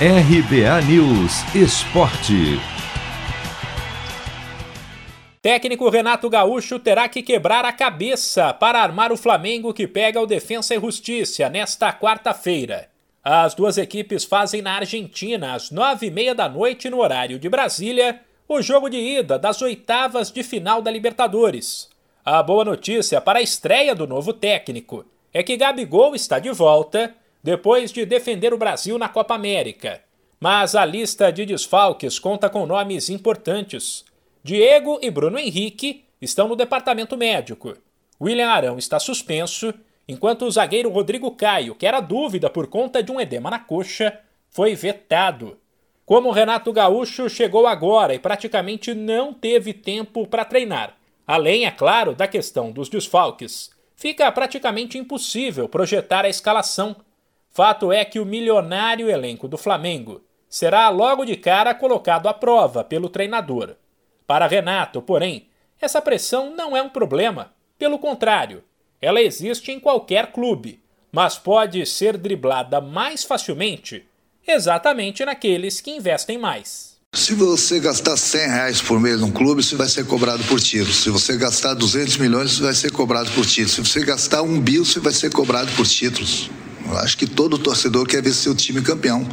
RBA News Esporte. Técnico Renato Gaúcho terá que quebrar a cabeça para armar o Flamengo que pega o Defensa e Justiça nesta quarta-feira. As duas equipes fazem na Argentina às nove e meia da noite no horário de Brasília o jogo de ida das oitavas de final da Libertadores. A boa notícia para a estreia do novo técnico é que Gabigol está de volta depois de defender o Brasil na Copa América. Mas a lista de desfalques conta com nomes importantes. Diego e Bruno Henrique estão no departamento médico. William Arão está suspenso, enquanto o zagueiro Rodrigo Caio, que era dúvida por conta de um edema na coxa, foi vetado. Como Renato Gaúcho chegou agora e praticamente não teve tempo para treinar, além, é claro, da questão dos desfalques, fica praticamente impossível projetar a escalação Fato é que o milionário elenco do Flamengo será logo de cara colocado à prova pelo treinador. Para Renato, porém, essa pressão não é um problema. Pelo contrário, ela existe em qualquer clube, mas pode ser driblada mais facilmente exatamente naqueles que investem mais. Se você gastar 100 reais por mês num clube, você vai ser cobrado por título. Se você gastar 200 milhões, você vai ser cobrado por títulos. Se você gastar um bil, você vai ser cobrado por títulos. Eu acho que todo torcedor quer ver seu time campeão.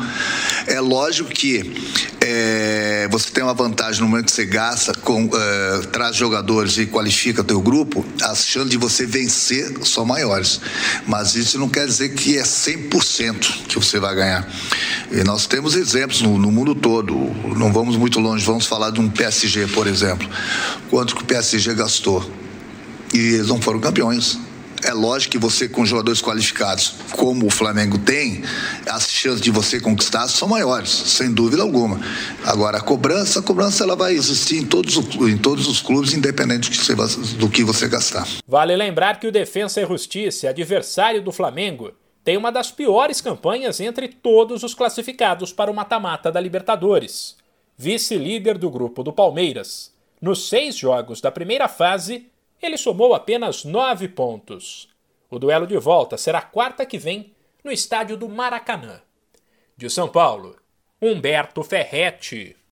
É lógico que é, você tem uma vantagem no momento que você gasta, com, é, traz jogadores e qualifica teu grupo, as chances de você vencer são maiores. Mas isso não quer dizer que é 100% que você vai ganhar. E nós temos exemplos no, no, mundo todo. Não vamos muito longe, vamos falar de um PSG, por exemplo. Quanto que o PSG gastou? E eles não foram campeões. É lógico que você, com jogadores qualificados, como o Flamengo tem, as chances de você conquistar são maiores, sem dúvida alguma. Agora, a cobrança, a cobrança ela vai existir em todos, em todos os clubes, independente do que, você, gastar. Vale lembrar que o Defensa e Justiça, adversário do Flamengo, tem uma das piores campanhas entre todos os classificados para o mata-mata da Libertadores. Vice-líder do grupo do Palmeiras. Nos seis jogos da primeira fase, ele somou apenas nove pontos. O duelo de volta será quarta que vem no estádio do Maracanã. De São Paulo, Humberto Ferretti.